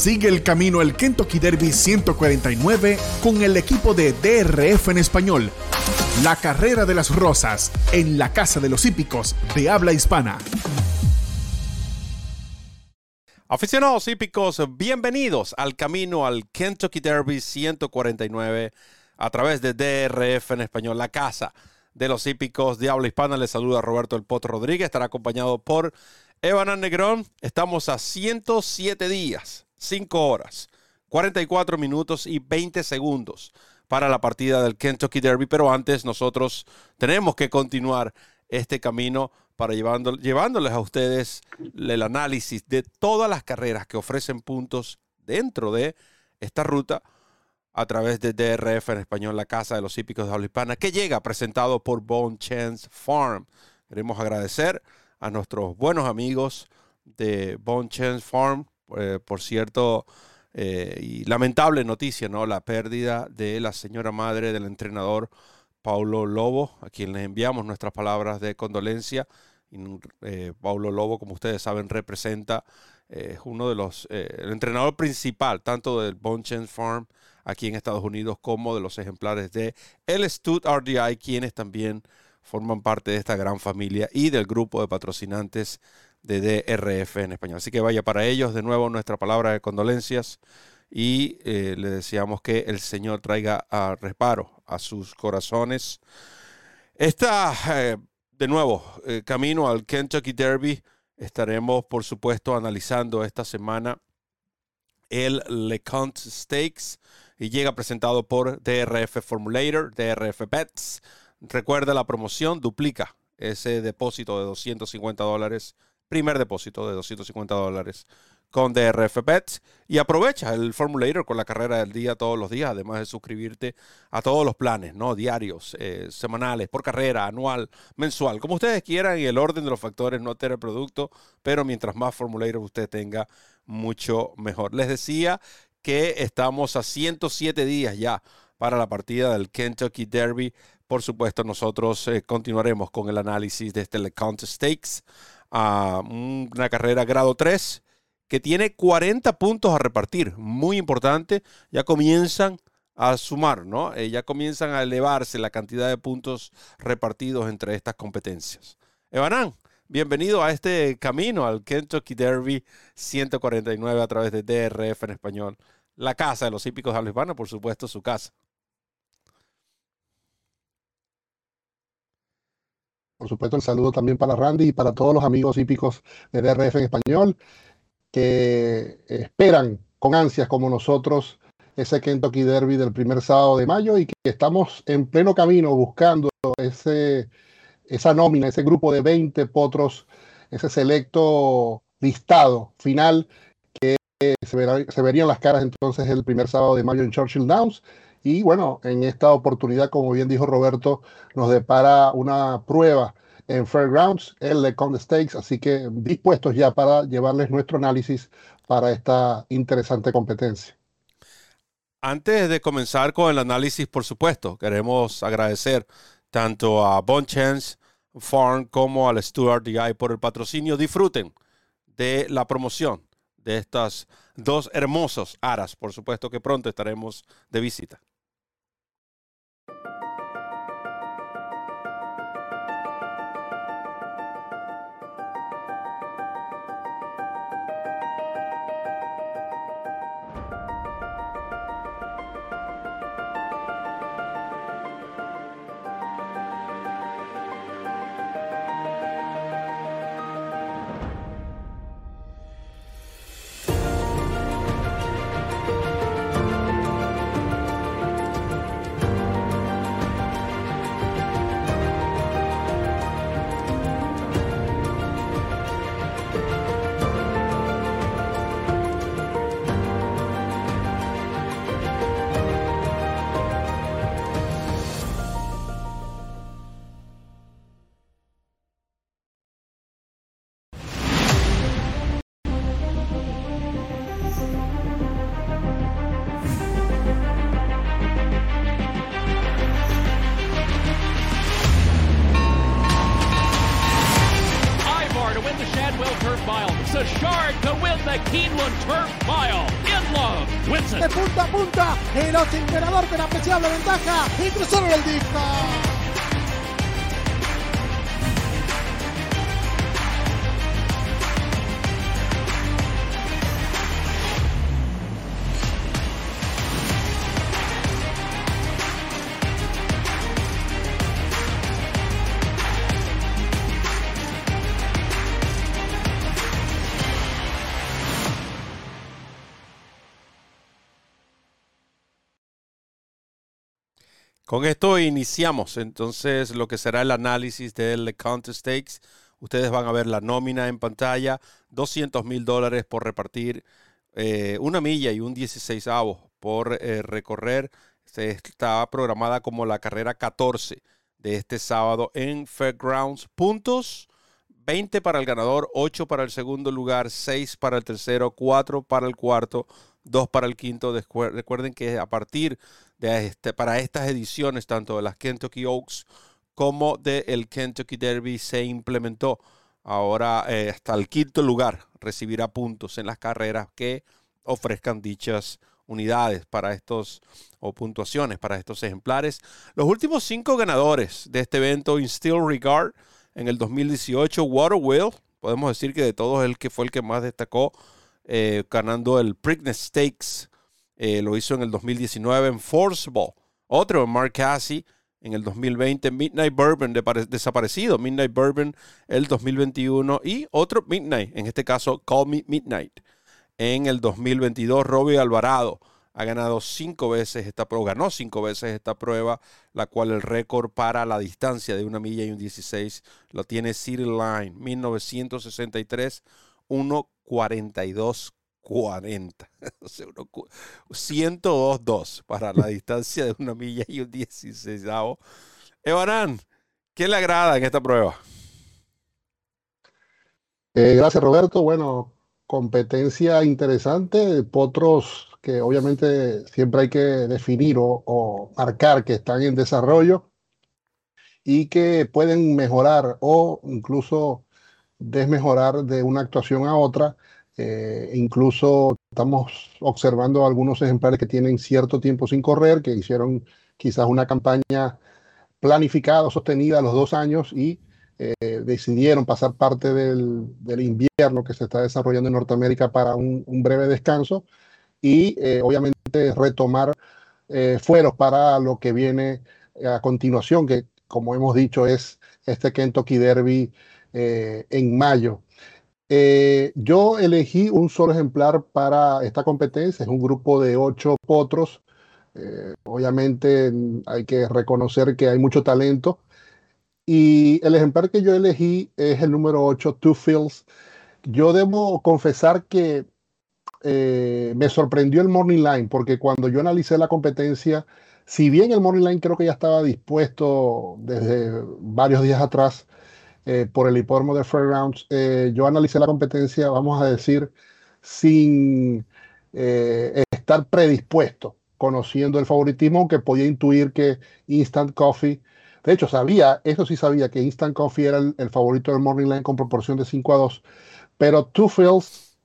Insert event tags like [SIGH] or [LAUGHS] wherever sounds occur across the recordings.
Sigue el camino al Kentucky Derby 149 con el equipo de DRF en español. La carrera de las rosas en la Casa de los Hípicos de habla hispana. Aficionados hípicos, bienvenidos al camino al Kentucky Derby 149 a través de DRF en español, la casa de los hípicos de habla hispana. Les saluda Roberto El Potro Rodríguez, estará acompañado por Evan Negrón. Estamos a 107 días 5 horas, 44 minutos y 20 segundos para la partida del Kentucky Derby, pero antes nosotros tenemos que continuar este camino para llevándoles a ustedes el análisis de todas las carreras que ofrecen puntos dentro de esta ruta a través de DRF en español, la Casa de los Hípicos de Habla Hispana, que llega presentado por Bone Chance Farm. Queremos agradecer a nuestros buenos amigos de Bone Chance Farm por cierto, eh, y lamentable noticia, ¿no? La pérdida de la señora madre del entrenador Paulo Lobo, a quien les enviamos nuestras palabras de condolencia. Eh, Paulo Lobo, como ustedes saben, representa uno de los, el entrenador principal, tanto del Bonchens Farm aquí en Estados Unidos como de los ejemplares de el Stud RDI, quienes también forman parte de esta gran familia y del grupo de patrocinantes de DRF en español. Así que vaya para ellos de nuevo nuestra palabra de condolencias y eh, le deseamos que el Señor traiga a reparo a sus corazones. Esta, eh, de nuevo, eh, camino al Kentucky Derby, estaremos por supuesto analizando esta semana el LeConte Stakes y llega presentado por DRF Formulator, DRF Bets. Recuerda la promoción, duplica ese depósito de 250 dólares primer depósito de 250 dólares con DRF Pets y aprovecha el Formulator con la carrera del día todos los días, además de suscribirte a todos los planes, ¿no? Diarios, eh, semanales, por carrera, anual, mensual, como ustedes quieran y el orden de los factores no altera el producto, pero mientras más Formulator usted tenga, mucho mejor. Les decía que estamos a 107 días ya para la partida del Kentucky Derby. Por supuesto, nosotros eh, continuaremos con el análisis de este LeConte Stakes a una carrera grado 3 que tiene 40 puntos a repartir. Muy importante, ya comienzan a sumar, ¿no? Eh, ya comienzan a elevarse la cantidad de puntos repartidos entre estas competencias. Evanán, bienvenido a este camino al Kentucky Derby 149 a través de DRF en español. La casa de los hípicos de Hispana, por supuesto, su casa. Por supuesto, el saludo también para Randy y para todos los amigos hípicos de DRF en español que esperan con ansias como nosotros ese Kentucky Derby del primer sábado de mayo y que estamos en pleno camino buscando ese, esa nómina, ese grupo de 20 potros, ese selecto listado final que se, se verían las caras entonces el primer sábado de mayo en Churchill Downs y bueno, en esta oportunidad, como bien dijo Roberto, nos depara una prueba en Fairgrounds, el Lecon Stakes, así que dispuestos ya para llevarles nuestro análisis para esta interesante competencia. Antes de comenzar con el análisis, por supuesto, queremos agradecer tanto a Bonchance Farm como al Stuart DI por el patrocinio. Disfruten de la promoción de estas dos hermosos aras. Por supuesto que pronto estaremos de visita. De punta a punta, el ganador con apreciable ventaja y cruzaron el disco. Con esto iniciamos entonces lo que será el análisis del Counter Stakes. Ustedes van a ver la nómina en pantalla, 200 mil dólares por repartir, eh, una milla y un 16 avos por eh, recorrer. Está programada como la carrera 14 de este sábado en Fairgrounds. Puntos, 20 para el ganador, 8 para el segundo lugar, 6 para el tercero, 4 para el cuarto, 2 para el quinto. Recuerden que a partir este, para estas ediciones, tanto de las Kentucky Oaks como del Kentucky Derby, se implementó. Ahora eh, hasta el quinto lugar recibirá puntos en las carreras que ofrezcan dichas unidades para estos o puntuaciones para estos ejemplares. Los últimos cinco ganadores de este evento, In Still Regard, en el 2018, Waterwheel, podemos decir que de todos el que fue el que más destacó, eh, ganando el Preakness Stakes eh, lo hizo en el 2019 en Forceable. Otro, Mark Cassie, en el 2020. Midnight Bourbon, desaparecido. Midnight Bourbon, el 2021. Y otro Midnight, en este caso, Call Me Midnight. En el 2022, Robbie Alvarado ha ganado cinco veces esta prueba, ganó cinco veces esta prueba, la cual el récord para la distancia de una milla y un 16 lo tiene City Line, 1963, 1.42 40. 102-2 [LAUGHS] para la distancia de una milla y un 16. Evanán, ¿qué le agrada en esta prueba? Eh, gracias, Roberto. Bueno, competencia interesante. Potros que obviamente siempre hay que definir o, o marcar que están en desarrollo y que pueden mejorar o incluso desmejorar de una actuación a otra eh, incluso estamos observando algunos ejemplares que tienen cierto tiempo sin correr, que hicieron quizás una campaña planificada, sostenida a los dos años y eh, decidieron pasar parte del, invierno que se está desarrollando en Norteamérica para un, breve descanso y eh, obviamente retomar fueros para lo que viene a continuación, que como hemos dicho es este Kentucky Derby en mayo. Eh, yo elegí un solo ejemplar para esta competencia, es un grupo de ocho potros. Eh, obviamente hay que reconocer que hay mucho talento. Y el ejemplar que yo elegí es el número 8, Two Fields. Yo debo confesar que eh, me sorprendió el Morning Line, porque cuando yo analicé la competencia, si bien el Morning Line creo que ya estaba dispuesto desde varios días atrás, eh, por el hipódromo de Fairgrounds. Eh, yo analicé la competencia, vamos a decir, sin eh, estar predispuesto, conociendo el favoritismo, aunque podía intuir que Instant Coffee, de hecho sabía, eso sí sabía, que Instant Coffee era el, favorito del Morning Line con proporción de 5 a 2, pero Two Fields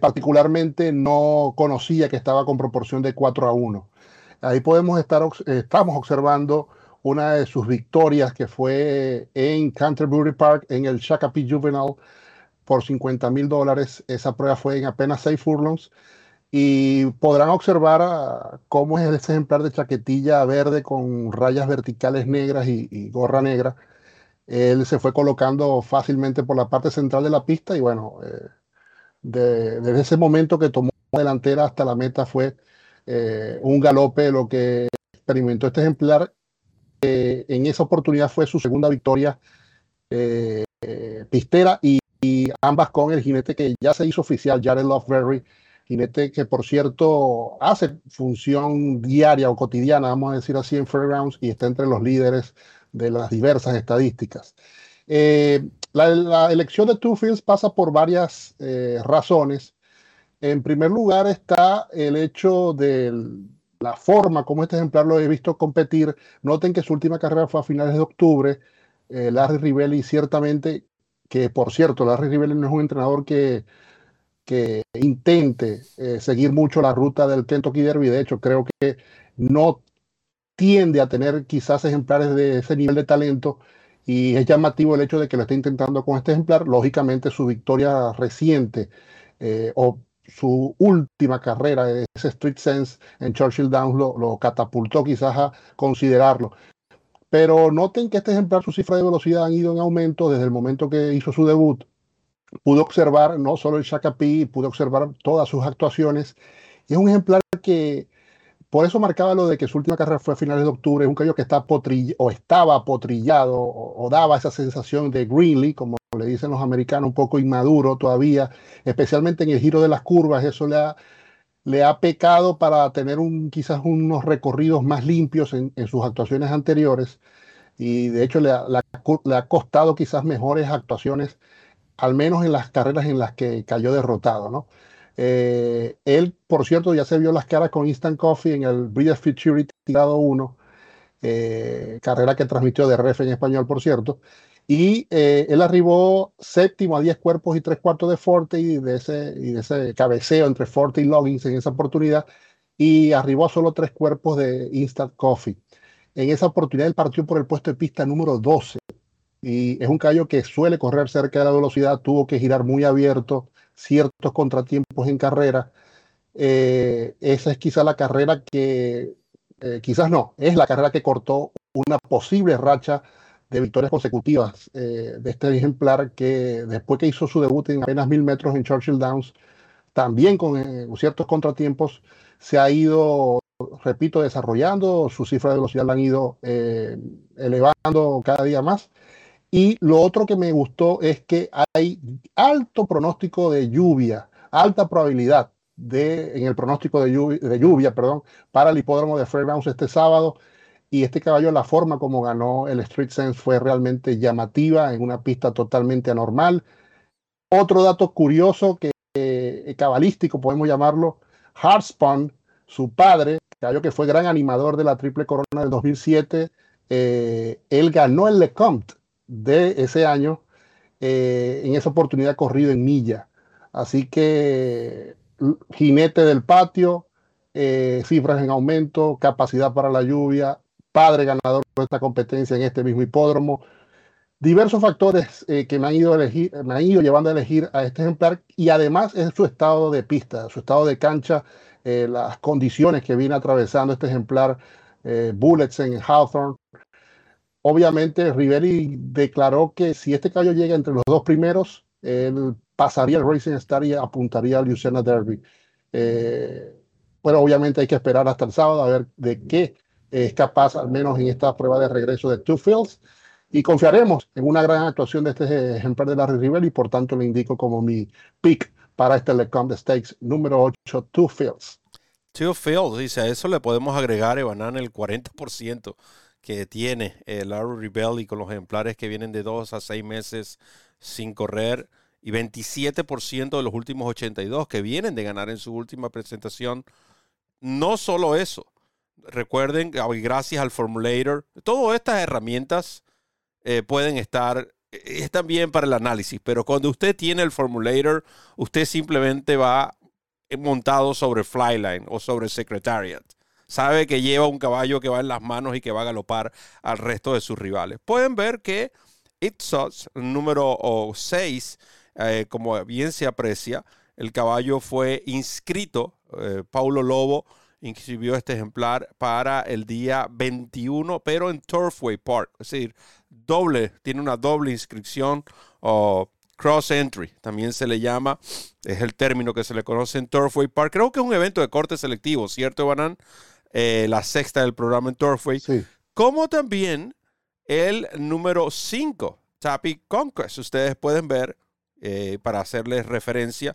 particularmente no conocía que estaba con proporción de 4 a 1. Ahí podemos estar, estamos observando una de sus victorias que fue en Canterbury Park en el Shakopee Juvenile por 50 mil dólares. Esa prueba fue en apenas 6 furlongs y podrán observar ah, cómo es ese ejemplar de chaquetilla verde con rayas verticales negras y, gorra negra. Él se fue colocando fácilmente por la parte central de la pista y bueno, eh, desde ese momento que tomó delantera hasta la meta fue eh, un galope lo que experimentó este ejemplar en esa oportunidad fue su segunda victoria eh, pistera y, ambas con el jinete que ya se hizo oficial, Jared Loveberry, jinete que por cierto hace función diaria o cotidiana, vamos a decir así, en Fairgrounds y está entre los líderes de las diversas estadísticas. Eh, la, elección de Two Fields pasa por varias eh, razones. En primer lugar está el hecho del, la forma como este ejemplar lo he visto competir. Noten que su última carrera fue a finales de octubre. Eh, Larry Rivelli ciertamente, que por cierto, Larry Rivelli no es un entrenador que, que intente eh, seguir mucho la ruta del Kentucky Derby. De hecho, creo que no tiende a tener quizás ejemplares de ese nivel de talento y es llamativo el hecho de que lo esté intentando con este ejemplar. Lógicamente, su victoria reciente eh, o su última carrera, ese Street Sense en Churchill Downs, lo, catapultó quizás a considerarlo. Pero noten que este ejemplar, su cifra de velocidad han ido en aumento desde el momento que hizo su debut. Pudo observar no solo el Shakapee, pudo observar todas sus actuaciones. Es un ejemplar que, por eso marcaba lo de que su última carrera fue a finales de octubre, un caballo que está o estaba potrillado o, daba esa sensación de Greenlee, como le dicen los americanos, un poco inmaduro todavía, especialmente en el giro de las curvas, eso le ha, le ha pecado para tener un, quizás unos recorridos más limpios en, sus actuaciones anteriores y de hecho le ha, le ha, costado quizás mejores actuaciones, al menos en las carreras en las que cayó derrotado, ¿no? Eh, él, por cierto, ya se vio las caras con Instant Coffee en el Breeders' Futurity tirado 1, eh, carrera que transmitió de Ref en español, por cierto. Y eh, él arribó séptimo a 10 cuerpos y tres cuartos de Forte y de ese, y de ese cabeceo entre Forte y Loggins en esa oportunidad. Y arribó a solo tres cuerpos de Instant Coffee. En esa oportunidad él partió por el puesto de pista número 12. Y es un caballo que suele correr cerca de la velocidad, tuvo que girar muy abierto, ciertos contratiempos en carrera. Eh, esa es quizá la carrera que, eh, quizás no, es la carrera que cortó una posible racha de victorias consecutivas eh, de este ejemplar que después que hizo su debut en apenas mil metros en Churchill Downs, también con ciertos contratiempos, se ha ido, repito, desarrollando, su cifra de velocidad la han ido elevando cada día más y lo otro que me gustó es que hay alto pronóstico de lluvia, alta probabilidad de, en el pronóstico de lluvia, de lluvia perdón, para el hipódromo de Fairgrounds este sábado. Y este caballo, la forma como ganó el Street Sense fue realmente llamativa en una pista totalmente anormal. Otro dato curioso que eh, cabalístico, podemos llamarlo, Hartspun, su padre, caballo que fue gran animador de la Triple Corona del 2007, eh, él ganó el Lecomte de ese año eh, en esa oportunidad corrido en milla. Así que jinete del patio, eh, cifras en aumento, capacidad para la lluvia, padre ganador de esta competencia en este mismo hipódromo. Diversos factores eh, que me han, ido elegir, me han ido llevando a elegir a este ejemplar y además es su estado de pista, su estado de cancha, las condiciones que viene atravesando este ejemplar, Bullets en Hawthorne, Obviamente, Rivelli declaró que si este caballo llega entre los dos primeros, él pasaría el Racing Star y apuntaría al Luciana Derby. Eh, pero obviamente hay que esperar hasta el sábado a ver de qué es capaz, al menos en esta prueba de regreso de Two Fields. Y confiaremos en una gran actuación de este ejemplar de Larry Rivelli, y por tanto le indico como mi pick para este Lecombe Stakes número 8, Two Fields. Two Fields, dice, a eso le podemos agregar, Evanan, el 40% que tiene el Larry Rebelli con los ejemplares que vienen de dos a seis meses sin correr y 27% de los últimos 82 que vienen de ganar en su última presentación. No solo eso, recuerden, ah, gracias al Formulator, todas estas herramientas eh, pueden estar, eh, están bien para el análisis, pero cuando usted tiene el Formulator, usted simplemente va montado sobre Flyline o sobre Secretariat sabe que lleva un caballo que va en las manos y que va a galopar al resto de sus rivales. Pueden ver que Ipsos, número 6, eh, como bien se aprecia, el caballo fue inscrito, eh, Paulo Lobo inscribió este ejemplar para el día 21, pero en Turfway Park, es decir, doble, tiene una doble inscripción o cross entry, también se le llama, es el término que se le conoce en Turfway Park. Creo que es un evento de corte selectivo, ¿cierto, Banan? Eh, la sexta del programa en Turfway, como también el número 5, Tappy Conquest. Ustedes pueden ver, eh, para hacerles referencia,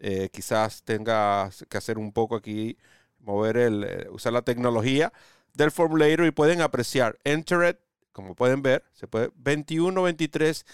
eh, quizás tenga que hacer un poco aquí, mover el, usar la tecnología del formulator y pueden apreciar Entered, como pueden ver, se puede 21-23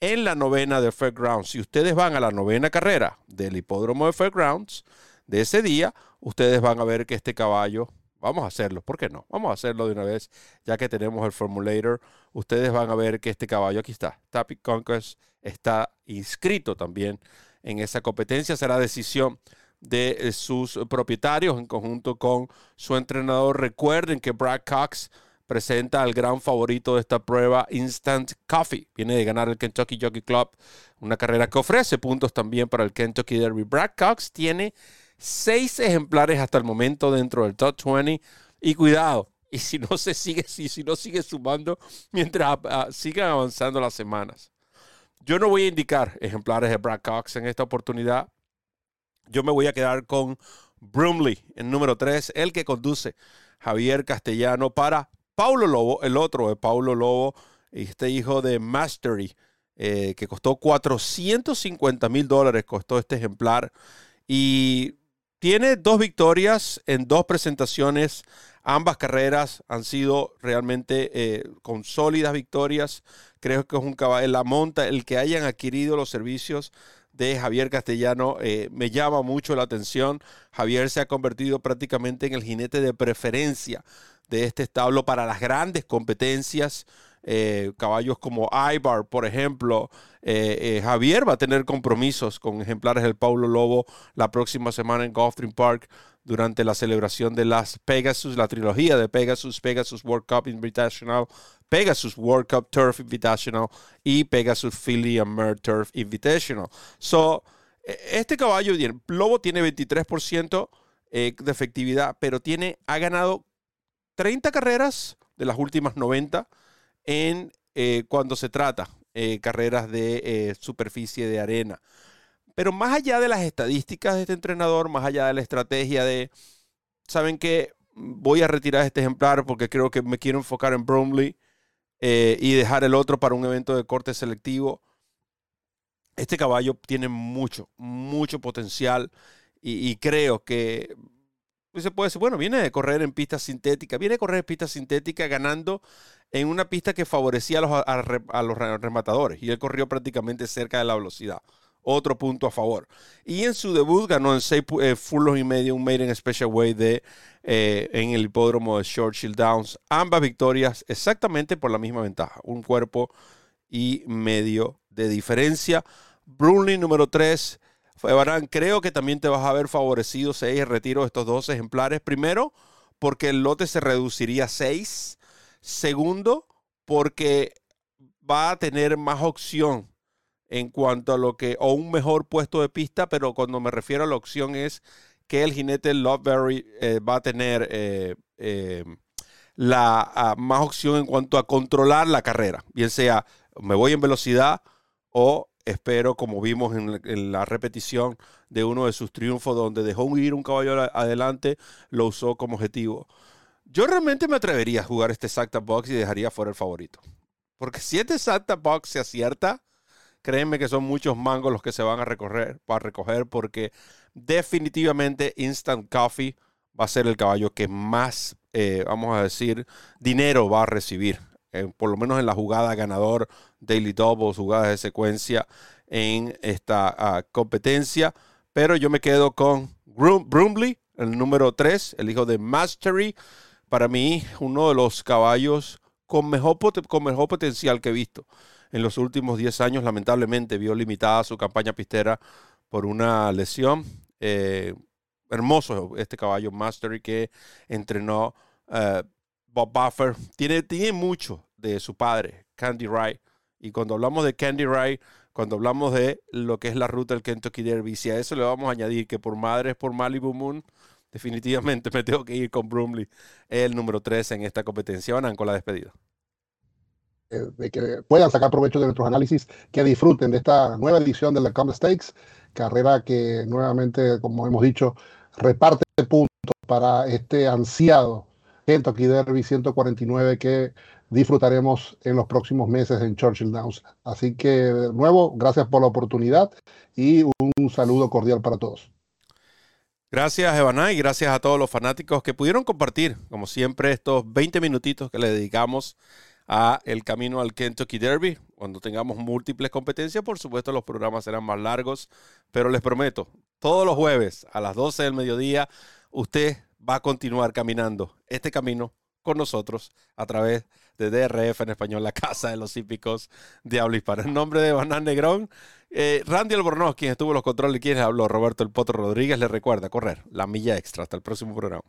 en la novena de Fairgrounds. Si ustedes van a la novena carrera del hipódromo de Fairgrounds de ese día, ustedes van a ver que este caballo Vamos a hacerlo, ¿por qué no? Vamos a hacerlo de una vez, ya que tenemos el formulator. Ustedes van a ver que este caballo, aquí está, Tapic Conquest, está inscrito también en esa competencia. Será decisión de eh, sus propietarios en conjunto con su entrenador. Recuerden que Brad Cox presenta al gran favorito de esta prueba, Instant Coffee. Viene de ganar el Kentucky Jockey Club, una carrera que ofrece puntos también para el Kentucky Derby. Brad Cox tiene seis ejemplares hasta el momento dentro del top 20 y cuidado, y si no se sigue, si, si no sigue sumando mientras uh, sigan avanzando las semanas. Yo no voy a indicar ejemplares de Brad Cox en esta oportunidad. Yo me voy a quedar con Brumley, el número 3, el que conduce Javier Castellano para Paulo Lobo, el otro de Paulo Lobo, este hijo de Mastery, eh, que costó 450 mil dólares, costó este ejemplar. Y tiene dos victorias en dos presentaciones. Ambas carreras han sido realmente eh, con sólidas victorias. Creo que es un caballo, la monta, el que hayan adquirido los servicios de Javier Castellano eh, me llama mucho la atención. Javier se ha convertido prácticamente en el jinete de preferencia de este establo para las grandes competencias. Eh, caballos como Ibar, por ejemplo. Eh, Javier va a tener compromisos con ejemplares del Paulo Lobo la próxima semana en Gulfstream Park durante la celebración de las Pegasus, la trilogía de Pegasus, Pegasus World Cup Invitational, Pegasus World Cup Turf Invitational y Pegasus Philly and Mer Turf Invitational. So, e, este caballo, Lobo tiene 23% eh, de efectividad, pero tiene, ha ganado 30 carreras de las últimas 90 en eh, cuando se trata eh, carreras de superficie de arena. Pero más allá de las estadísticas de este entrenador, más allá de la estrategia de, ¿saben qué? Voy a retirar este ejemplar porque creo que me quiero enfocar en Bromley eh, y dejar el otro para un evento de corte selectivo. Este caballo tiene mucho, mucho potencial y, creo que se puede decir, bueno, viene de correr en pista sintética, viene a correr en pista sintética ganando en una pista que favorecía a los, a los rematadores y él corrió prácticamente cerca de la velocidad otro punto a favor. Y en su debut ganó en seis eh, furlos y medio un Maiden Special Way de, eh, en el hipódromo de Churchill Downs. Ambas victorias exactamente por la misma ventaja, un cuerpo y medio de diferencia. Brunley número 3. Barán, creo que también te vas a ver favorecido si hay retiro de estos dos ejemplares. Primero, porque el lote se reduciría a 6. Segundo, porque va a tener más opción en cuanto a lo que, o un mejor puesto de pista, pero cuando me refiero a la opción es que el jinete Loveberry eh, va a tener eh, eh, la más opción en cuanto a controlar la carrera, bien sea me voy en velocidad o espero, como vimos en, la repetición de uno de sus triunfos, donde dejó ir un caballo adelante, lo usó como objetivo. Yo realmente me atrevería a jugar este exacta box y dejaría fuera el favorito. Porque si este exacta box se acierta, Créeme que son muchos mangos los que se van a recorrer, para recoger porque definitivamente Instant Coffee va a ser el caballo que más, eh, vamos a decir, dinero va a recibir. Por lo menos en la jugada ganador, Daily Doubles, jugadas de secuencia en esta ah, competencia. Pero yo me quedo con Brumley, el número 3, el hijo de Mastery. Para mí, uno de los caballos con mejor, con mejor potencial que he visto en los últimos 10 años lamentablemente vio limitada su campaña pistera por una lesión. Eh, hermoso este caballo Mastery que entrenó eh, Bob Buffer. Tiene, tiene mucho de su padre, Candy Wright. Y cuando hablamos de Candy Wright, cuando hablamos de lo que es la ruta del Kentucky Derby, si a eso le vamos a añadir que por madre es por Malibu Moon, definitivamente [LAUGHS] me tengo que ir con Brumley, el número 3 en esta competencia. Van con la despedida. Eh, de que puedan sacar provecho de nuestros análisis, que disfruten de esta nueva edición de la Stakes, carrera que nuevamente, como hemos dicho, reparte puntos para este ansiado Kentucky Derby 149 que disfrutaremos en los próximos meses en Churchill Downs. Así que, de nuevo, gracias por la oportunidad y un saludo cordial para todos. Gracias, Evaná, y gracias a todos los fanáticos que pudieron compartir, como siempre, estos 20 minutitos que le dedicamos a el camino al Kentucky Derby. Cuando tengamos múltiples competencias, por supuesto, los programas serán más largos, pero les prometo, todos los jueves a las 12 del mediodía, usted va a continuar caminando este camino con nosotros a través de DRF en español, la casa de los hípicos de habla hispana. En nombre de Banán Negrón, eh, Randy Albornoz, quien estuvo en los controles quien habló, Roberto El Potro Rodríguez, le recuerda correr la milla extra. Hasta el próximo programa.